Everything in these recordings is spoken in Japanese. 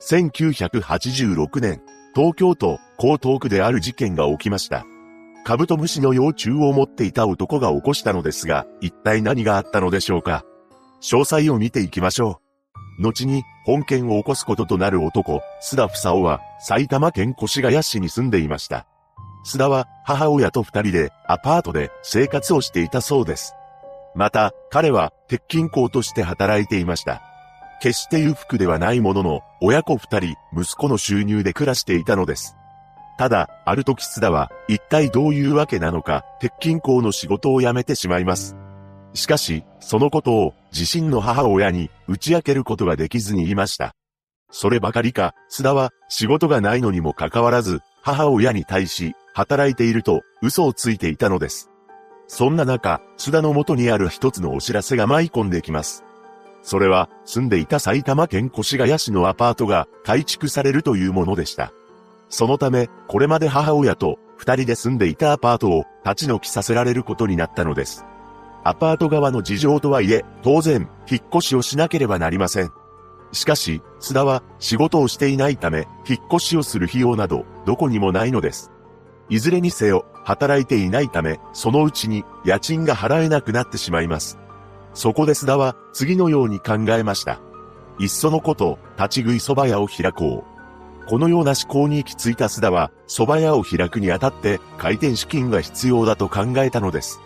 1986年、東京都江東区である事件が起きました。カブトムシの幼虫を持っていた男が起こしたのですが、一体何があったのでしょうか詳細を見ていきましょう。後に、本件を起こすこととなる男、須田房夫は、埼玉県越谷市に住んでいました。須田は、母親と二人で、アパートで生活をしていたそうです。また、彼は、鉄筋工として働いていました。決して裕福ではないものの、親子二人、息子の収入で暮らしていたのです。ただ、ある時須田は、一体どういうわけなのか、鉄筋工の仕事を辞めてしまいます。しかし、そのことを、自身の母親に、打ち明けることができずにいました。そればかりか、須田は、仕事がないのにもかかわらず、母親に対し、働いていると、嘘をついていたのです。そんな中、須田の元にある一つのお知らせが舞い込んできます。それは、住んでいた埼玉県越谷市のアパートが改築されるというものでした。そのため、これまで母親と二人で住んでいたアパートを立ち退きさせられることになったのです。アパート側の事情とはいえ、当然、引っ越しをしなければなりません。しかし、須田は仕事をしていないため、引っ越しをする費用など、どこにもないのです。いずれにせよ、働いていないため、そのうちに家賃が払えなくなってしまいます。そこで須田は次のように考えました。いっそのこと、立ち食い蕎麦屋を開こう。このような思考に行き着いた須田は、蕎麦屋を開くにあたって開店資金が必要だと考えたのです。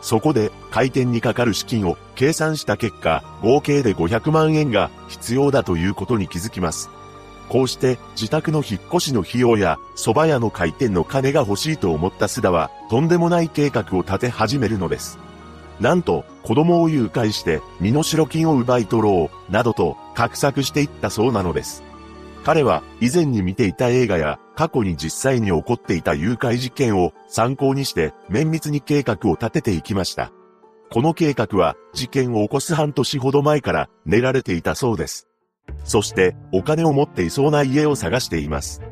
そこで開店にかかる資金を計算した結果、合計で500万円が必要だということに気づきます。こうして自宅の引っ越しの費用や蕎麦屋の開店の金が欲しいと思った須田はとんでもない計画を立て始めるのです。なんと子供を誘拐して身代金を奪い取ろうなどと画策していったそうなのです。彼は以前に見ていた映画や過去に実際に起こっていた誘拐事件を参考にして綿密に計画を立てていきました。この計画は事件を起こす半年ほど前から練られていたそうです。そしてお金を持っていそうな家を探しています。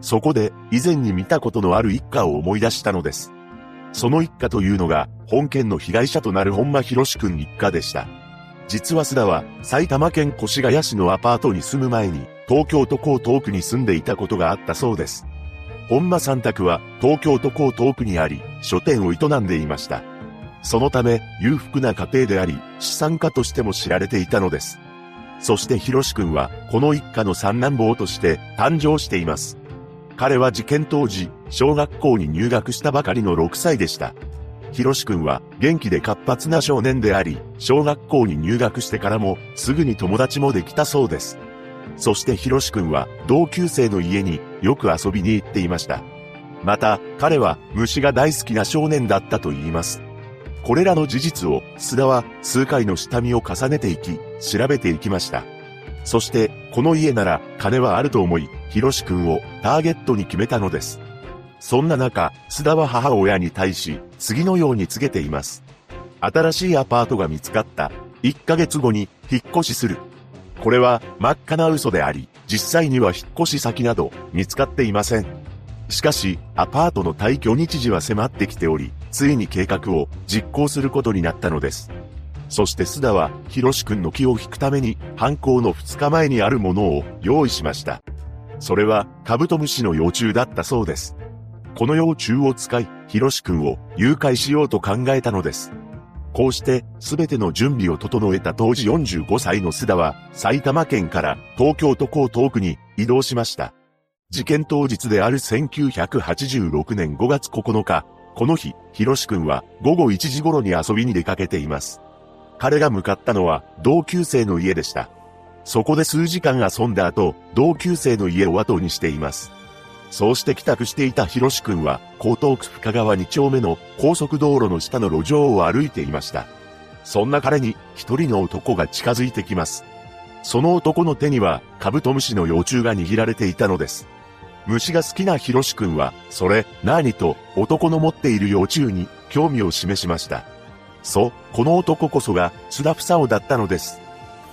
そこで以前に見たことのある一家を思い出したのです。その一家というのが本件の被害者となる本間博士くん一家でした。実は須田は埼玉県越谷市のアパートに住む前に東京都江東区に住んでいたことがあったそうです。本間さん宅は東京都江東区にあり書店を営んでいました。そのため裕福な家庭であり資産家としても知られていたのです。そしてひろしくんは、この一家の三男坊として誕生しています。彼は事件当時、小学校に入学したばかりの6歳でした。ひろしくんは元気で活発な少年であり、小学校に入学してからもすぐに友達もできたそうです。そしてひろしくんは同級生の家によく遊びに行っていました。また、彼は虫が大好きな少年だったと言います。これらの事実を須田は数回の下見を重ねていき、調べていきました。そして、この家なら金はあると思い、ひろしくんをターゲットに決めたのです。そんな中、須田は母親に対し、次のように告げています。新しいアパートが見つかった。1ヶ月後に引っ越しする。これは真っ赤な嘘であり、実際には引っ越し先など見つかっていません。しかし、アパートの退去日時は迫ってきており、ついに計画を実行することになったのです。そして須田は、ヒロシ君の気を引くために、犯行の2日前にあるものを用意しました。それは、カブトムシの幼虫だったそうです。この幼虫を使い、ヒロシ君を誘拐しようと考えたのです。こうして、すべての準備を整えた当時45歳の須田は、埼玉県から東京都江東区に移動しました。事件当日である1986年5月9日、この日、ひろしくんは午後1時頃に遊びに出かけています。彼が向かったのは同級生の家でした。そこで数時間遊んだ後、同級生の家を後にしています。そうして帰宅していたひろしくんは、江東区深川2丁目の高速道路の下の路上を歩いていました。そんな彼に一人の男が近づいてきます。その男の手にはカブトムシの幼虫が握られていたのです。虫が好きなヒロシ君は、それ、何と、男の持っている幼虫に、興味を示しました。そう、この男こそが、津田房夫だったのです。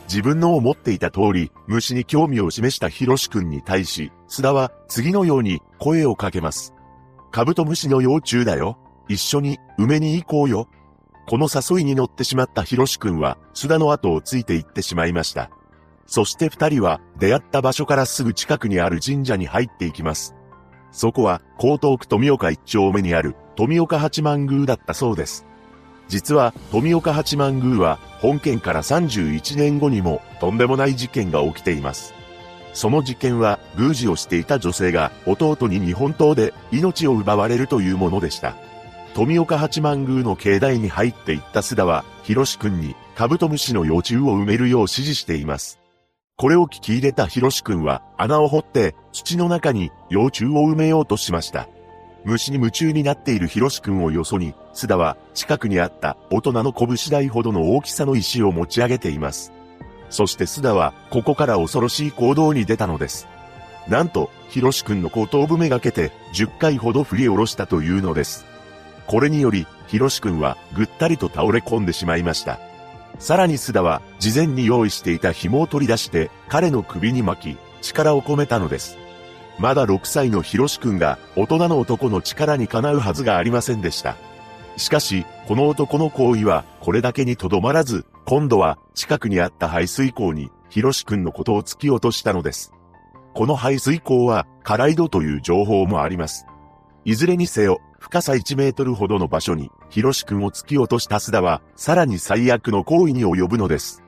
自分の思っていた通り、虫に興味を示したヒロシ君に対し、津田は、次のように、声をかけます。カブトムシの幼虫だよ。一緒に、埋めに行こうよ。この誘いに乗ってしまったヒロシ君は、津田の後をついて行ってしまいました。そして二人は出会った場所からすぐ近くにある神社に入っていきます。そこは江東区富岡一丁目にある富岡八幡宮だったそうです。実は富岡八幡宮は本件から31年後にもとんでもない事件が起きています。その事件は宮司をしていた女性が弟に日本刀で命を奪われるというものでした。富岡八幡宮の境内に入っていった須田は、ヒロシ君にカブトムシの幼虫を埋めるよう指示しています。これを聞き入れたヒロシ君は穴を掘って土の中に幼虫を埋めようとしました。虫に夢中になっているヒロシ君をよそに、須田は近くにあった大人の拳台ほどの大きさの石を持ち上げています。そして須田はここから恐ろしい行動に出たのです。なんと、ヒロシ君の後頭部めがけて10回ほど振り下ろしたというのです。これにより、ヒロシ君はぐったりと倒れ込んでしまいました。さらに須田は事前に用意していた紐を取り出して彼の首に巻き、力を込めたのです。まだ6歳のヒロシ君が大人の男の力にかなうはずがありませんでした。しかし、この男の行為はこれだけにとどまらず、今度は近くにあった排水溝にヒロシ君のことを突き落としたのです。この排水溝はカライドという情報もあります。いずれにせよ、深さ1メートルほどの場所に、ヒロシ君を突き落とした須田は、さらに最悪の行為に及ぶのです。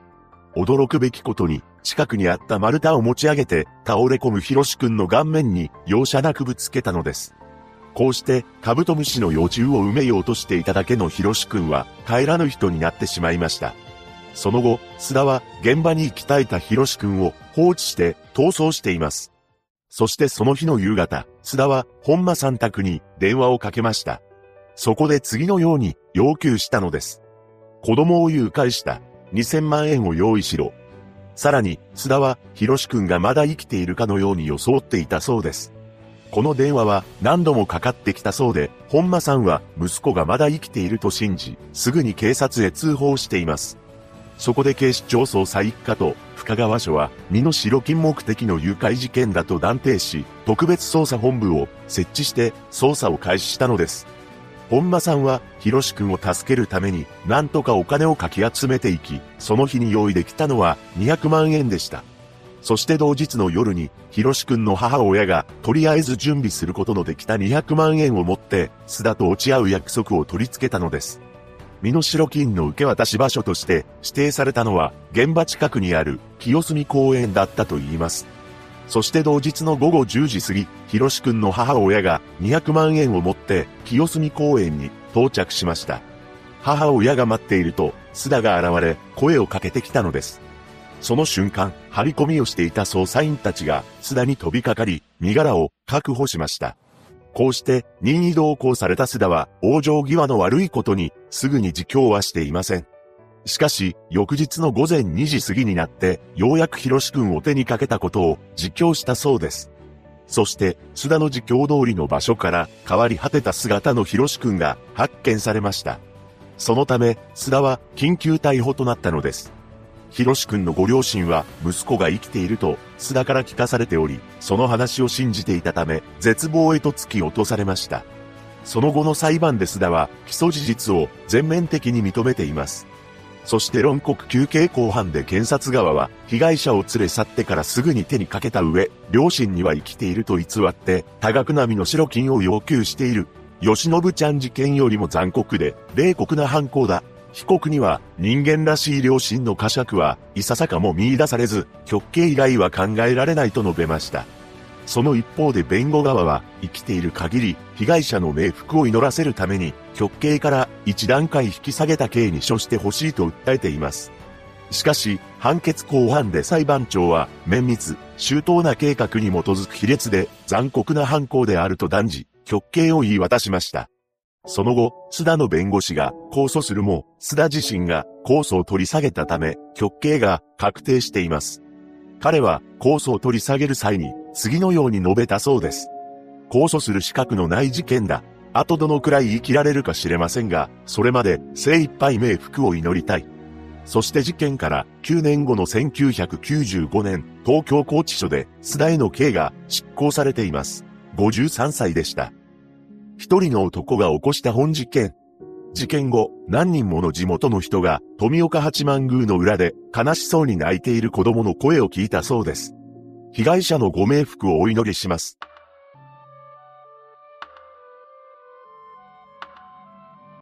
驚くべきことに、近くにあった丸太を持ち上げて、倒れ込むヒロシ君の顔面に容赦なくぶつけたのです。こうして、カブトムシの幼虫を埋めようとしていただけのヒロシ君は、帰らぬ人になってしまいました。その後、須田は現場に行きたいたヒロシ君を放置して逃走しています。そしてその日の夕方、須田は本間さん宅に電話をかけました。そこで次のように要求したのです。子供を誘拐した2000万円を用意しろ。さらに、須田は、ひろしくんがまだ生きているかのように装っていたそうです。この電話は何度もかかってきたそうで、本間さんは息子がまだ生きていると信じ、すぐに警察へ通報しています。そこで警視庁捜査一課と深川署は身の代金目的の誘拐事件だと断定し、特別捜査本部を設置して捜査を開始したのです。本間さんは、ひろしくんを助けるために、なんとかお金をかき集めていき、その日に用意できたのは200万円でした。そして同日の夜に、ひろしくんの母親が、とりあえず準備することのできた200万円を持って、須田と落ち合う約束を取り付けたのです。身代金の受け渡し場所として指定されたのは現場近くにある清澄公園だったと言います。そして同日の午後10時過ぎ、ひろしくんの母親が200万円を持って清澄公園に到着しました。母親が待っていると、須田が現れ、声をかけてきたのです。その瞬間、張り込みをしていた捜査員たちが、須田に飛びかかり、身柄を確保しました。こうして任意同行された須田は往生際の悪いことにすぐに自供はしていません。しかし、翌日の午前2時過ぎになって、ようやく広志くんを手にかけたことを自供したそうです。そして、須田の自供通りの場所から変わり果てた姿の広志くんが発見されました。そのため、須田は緊急逮捕となったのです。ひろしくんのご両親は息子が生きていると須田から聞かされており、その話を信じていたため、絶望へと突き落とされました。その後の裁判で須田は起訴事実を全面的に認めています。そして論告休刑公判で検察側は被害者を連れ去ってからすぐに手にかけた上、両親には生きていると偽って多額な身の代金を要求している。吉信ちゃん事件よりも残酷で冷酷な犯行だ。被告には人間らしい良心の呵責はいささかも見出されず、極刑以外は考えられないと述べました。その一方で弁護側は生きている限り被害者の冥福を祈らせるために極刑から一段階引き下げた刑に処してほしいと訴えています。しかし、判決後半で裁判長は綿密、周到な計画に基づく卑劣で残酷な犯行であると断じ、極刑を言い渡しました。その後、須田の弁護士が控訴するも、須田自身が控訴を取り下げたため、極刑が確定しています。彼は控訴を取り下げる際に、次のように述べたそうです。控訴する資格のない事件だ。あとどのくらい生きられるか知れませんが、それまで精一杯冥福を祈りたい。そして事件から9年後の1995年、東京拘置所で須田への刑が執行されています。53歳でした。一人の男が起こした本事件。事件後、何人もの地元の人が、富岡八幡宮の裏で、悲しそうに泣いている子供の声を聞いたそうです。被害者のご冥福をお祈りします。